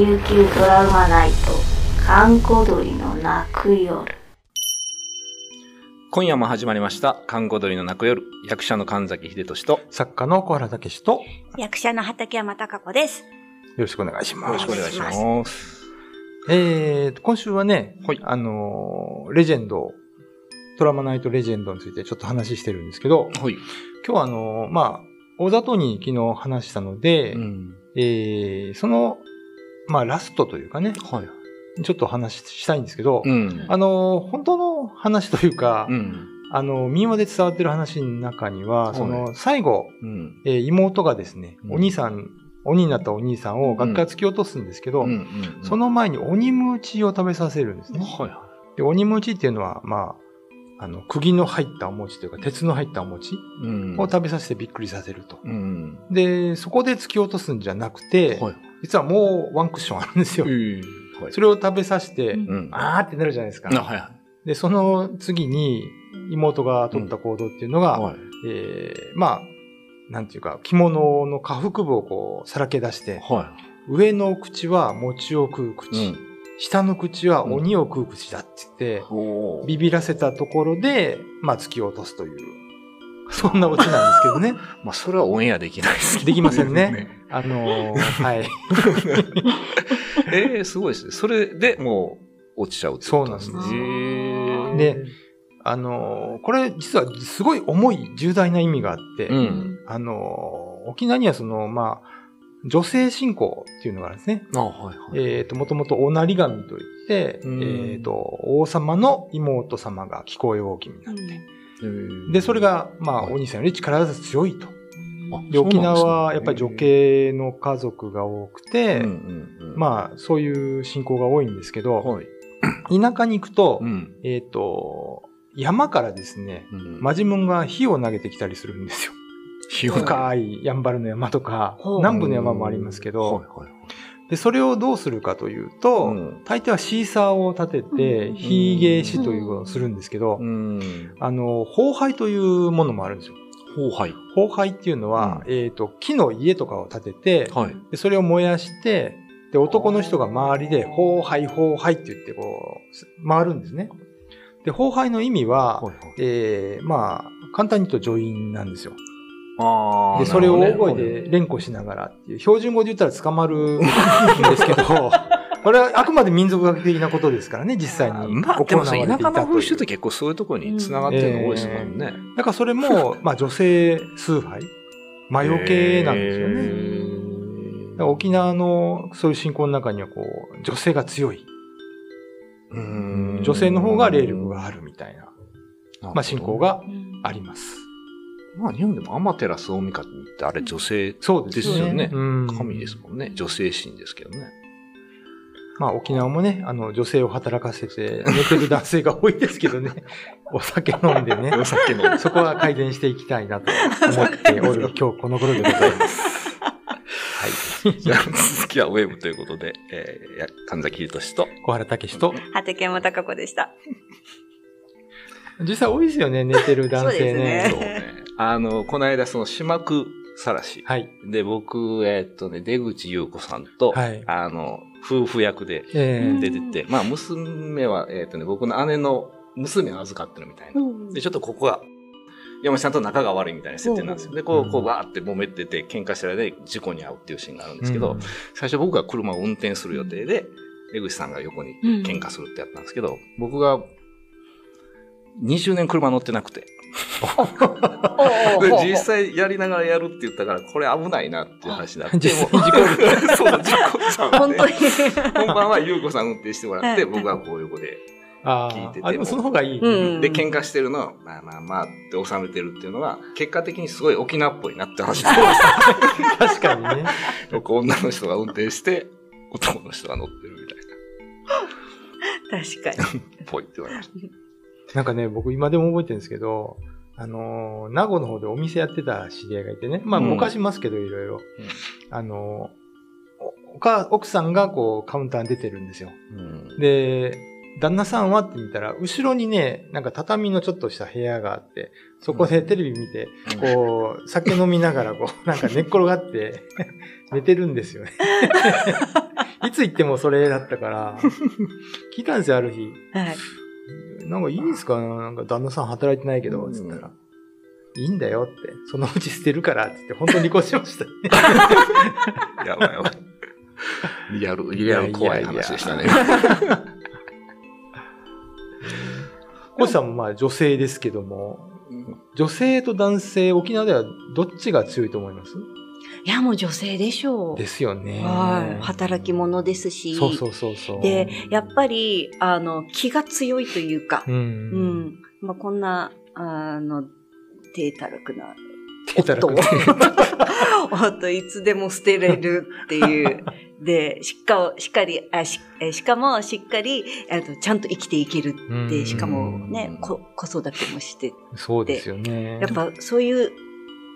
琉球ドラマナイト閑古鳥の泣く夜今夜も始まりました、看護鳥の泣く夜、役者の神崎秀俊と、よ作家の小原武史と、よ役者の畠山貴子です。ろしくお願いします。ろしくお願いします。えーと、今週はね、はいあのーレジェンド、ドラマナイトレジェンドについてちょっと話してるんですけど、はい。今日はあのーまあ、大里に昨日話したので、うん。えーその、まあ、ラストというかね、はい。ちょっと話したいんですけど、うん。あのー本当の話というか、うん。あの、民話で伝わってる話の中には、はいその、最後、うん。えー妹がですね、うんお兄さん、鬼になったお兄さんを学校突き落とすんですけど、うん。そ、の前に鬼ムーチを食べさせるんですね。はいはで鬼ムーチっていうのは、まあ、あの、釘の入ったお餅というか、鉄の入ったお餅を食べさせてびっくりさせると。うん。で、そこで突き落とすんじゃなくて、はい。実はもうワンクッションあるんですよ。はい。それを食べさせて、うん。あーってなるじゃないですか。で、その次に妹が取った行動っていうのが、い。はい。えーまあ、なんていうか、着物の下腹部をこう、さらけ出して、は上の口は餅を食う口、い。うん。下の口は鬼を食う口だって言って、おビビらせたところで、まあ、突き落とすという、そんなオチなんですけどね。まあ、それはオンエアできないですけどできませんね。あのー はい。ええ、すごいですね。それでもう落ちちゃうってことですね。そうなんで、あのーこれ実はすごい重い重大な意味があって、うん。あのー沖縄にはその、まあ、女性信仰っていうのがあるんですね。あ、はいはい。えっ、と、もともとおなり神といって、うんえっ、と、王様の妹様が聞こえ大きになって、うんで、それ、が、まあ、はいお兄さんより力が強いと。あで、沖縄はやっぱり女系の家族が多くて、まあ、そういう信仰が多いんですけど、はい。田舎に行くと、うん。えっ、と、山からですね、うんマジムンが火を投げてきたりするんですよ。深いやんばるの山とか、南部の山もありますけど、で、それをどうするかというと、うん大抵はシーサーを立てて、うん火芸師というのをするんですけど、うん。あの、崩廃というものもあるんですよ。ほうはい。崩廃っていうのは、えっ、と、木の家とかを建てて、はい。でそれを燃やして、で、男の人が周りで、崩廃、崩廃って言って、こう、回るんですね。で、崩廃の意味は、はいえーまあ、簡単に言うと助韻なんですよ。あで、それを大声でで連呼しながらっていう、標準語で言ったら捕まるんですけど、これはあくまで民族学的なことですからね、実際にまあ、でもさ、田舎の風習って結構そういうところに繋がってるの多いですもんね。だからそれも、まあ女性崇拝魔除けなんですよね。へだから沖縄のそういう信仰の中にはこう、女性が強い。ー女性の方が霊力があるみたいな、まあ信仰があります。まあ、日本でもアマテラス大神ってあれ女性そうでですすよね。よね。うん神ですもんね。女性神ですけどね。まあ沖縄もね、あの女性を働かせて寝てる男性が多いですけどね。お酒飲んでね。お酒の。そこは改善していきたいなと思っておる今日この頃でございます。はい。じゃあ、続きはウェブということで、えー、や神崎秀俊と、小原武史と、畠山貴子でした。実際多いですよね、寝てる男性ね。そうですねそうね。あの、この間、その、島区さらし。はい。で、僕、えーっとね、出口優子さんと、はいあの、夫婦役でえー出てて、まあ、娘は、えーっとね、僕の姉の娘を預かってるみたいな。で、ちょっとここが、山下さんと仲が悪いみたいな設定なんですよ。で、こう、こう、わーって揉めてて、喧嘩してる間に事故に遭うっていうシーンがあるんですけど、うん最初僕が車を運転する予定で、出口さんが横に喧嘩するってやったんですけど、僕が20年車乗ってなくて、で実際やりながらやるって言ったから、これ危ないなっていう話になって、実事故る。そう、事故さん本当に。本番は優子さん運転してもらって、はい僕はこう横で。あ聞いててでもその方がいい。うんで、喧嘩してるのを、まあまあまあって収めてるっていうのが、結果的にすごい沖縄っぽいなって話で確かにね。僕女の人が運転して、男の人が乗ってるみたい確かに。な、ぽいって言われました。なんかね、僕今でも覚えてるんですけど、あのー名護の方でお店やってた知り合いがいてね。まあ、うん昔ますけど、いろいろ。あのーおおか奥さんがこうカウンターに出てるんですよ。うんで、旦那さんはって見たら、後ろにね、なんか畳のちょっとした部屋があって、そこでテレビ見て、こう、酒飲みながら、こう、なんか寝っ転がって、寝てるんですよね。いつ行ってもそれだったから、聞いたんですよ、ある日。はい。なんかいいんですか？なんか旦那さん働いてないけど、つったら。いいんだよって。そのうち捨てるからって言って、本当に離婚しましたね。やばいやばい。リアル、リアル怖い話でしたね。コシさんもまあ女性ですけども、女性と男性、沖縄ではどっちが強いと思います？いや、もう女性でしょう。ですよね。はい。働き者ですし。そうそうそうそう。で、やっぱり、あの、気が強いというか、う。うんん。まあ、こんな、あの、低たらくな夫を、夫いつでも捨てれるっていう。で、しっか、しっかり、あしえしかもしっかり、あとちゃんと生きていけるって、うんしかもね、こ子育てもして、そうですよね。やっぱそういう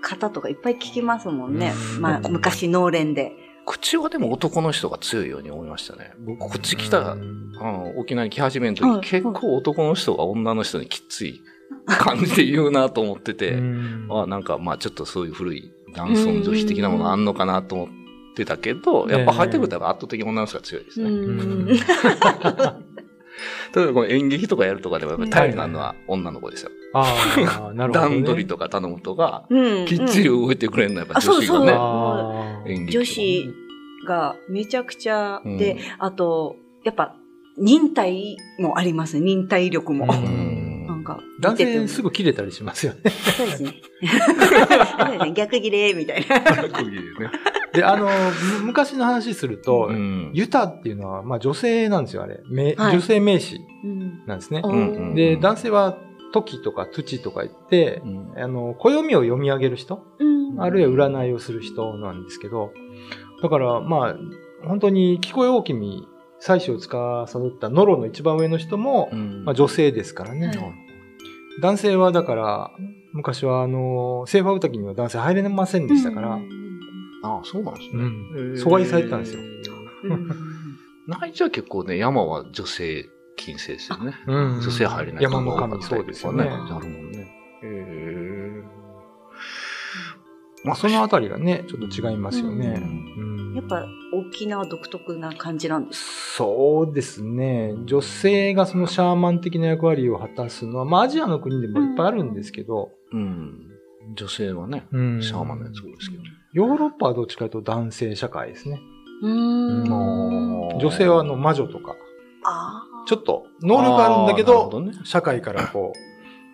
方とかいっぱい聞きますもんね。うんまあ、昔農連で。口はでも男の人が強いように思いましたね。僕、こっち来た、うんうん沖縄に来始めるはい時、結構男の人が女の人にきつい感じで言うなと思ってて、うんあなんかまあちょっとそういう古い男尊女卑的なものあんのかなと思ってたけど、やっぱ入ってくると圧倒的に女の人が強いですうね。ん。例えばこの演劇とかやるとかでもやっぱり頼りなのは女の子ですよ。ああ、なるほど、ね。段取りとか頼むとか、うんきっちり動いてくれるのはやっぱあそうそう女子がね。あー演劇とか女子がめちゃくちゃうんで、あと、やっぱ、忍耐もあります。忍耐力も。なんか、男性すぐ切れたりしますよね。そうですね。逆切れみたいな。区切りでねで、あの、む昔の話すると、うんユタっていうのは、まあ女性なんですよ、あれ。名はい女性名詞うんなんですね。で、男性は時とか土とか言って、うん。あの、暦を読み上げる人、うん。あるいは占いをする人なんですけど、だから、まあ、本当に聞こえ大きに妻子を司ったノロの一番上の人も、うん。まあ女性ですからね。はい。男性はだから、昔はあの、セーファー歌には男性入れませんでしたから、うん。ああ、そうなんですね。うん。阻害されてたんですよ。うん。ナイジは結構ね、山は女性禁制ですよね。うん女性入れない山の神、そうですよね。あるもんね。へえ。まあ、そのあたりがね、ちょっと違いますよね。やっぱ、沖縄独特な感じなんですそうですね。女性がそのシャーマン的な役割を果たすのは、まあ、アジアの国でもいっぱいあるんですけど、うん。女性はね、うんシャーマンのやつ多いですけどね。ヨーロッパはどっちかというと男性社会ですね。うーん。女性はあの魔女とか、ああ。ちょっと能力あるんだけど、どね。社会からこ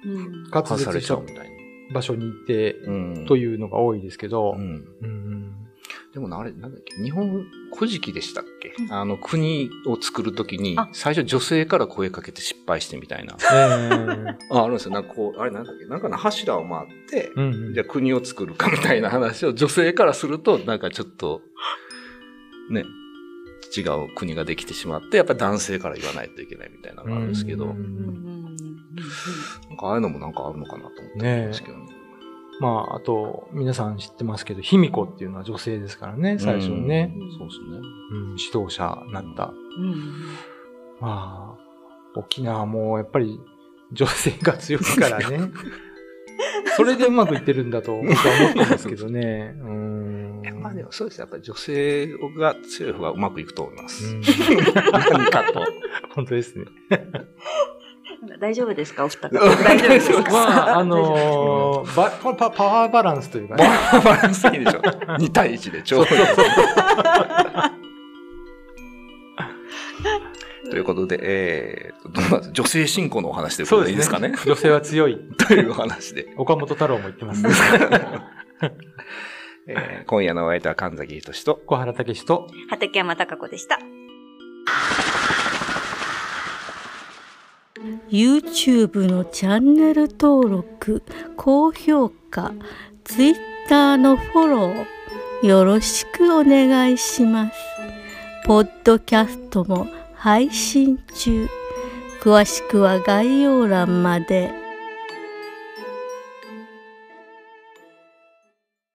う滑され舌したちゃうみたいに。場所に行って、うん。というのが多いですけど、うん。うん。でもなあれ、なんだっけ、日本古事記でしたっけ、うん。あの、国を作るときにあ、最初女性から声かけて失敗してみたいな。えー あ、あるんですよ。なんかこう、あれなんだっけ、なんかの柱を回って、うんうん。じゃあ国を作るかみたいな話を女性からすると、なんかちょっと、ね、違う国ができてしまって、やっぱり男性から言わないといけないみたいなのがあるんですけど、うなんかああいうのもなんかあるのかなと思ってるんですけどね。まあ、あと、皆さん知ってますけど、卑弥呼っていうのは女性ですからね、最初にね、うんそうですね。うん指導者になった。うんまあ、沖縄もやっぱり女性が強いからね。それでうまくいってるんだと僕は思ってますけどね。うん。まあでもそうですね。やっぱり女性が強い方がうまくいくと思います。うん何かと。本当ですね。大丈夫ですか？お二方。大丈夫ですか？まあ、あのーバパパパワーバランスというかバね。ランスいいでしょ。2対1でちょうどいい。ということで、えーと、どうなんです女性信仰のお話ということでいいですかね。女性は強い。というお話で、岡本太郎も言ってます。えー今夜のお相手は神崎仁と、小原武史と、畠山貴子でした。YouTube のチャンネル登録高評価 Twitter のフォローよろしくお願いしますポッドキャストも配信中詳しくは概要欄まで。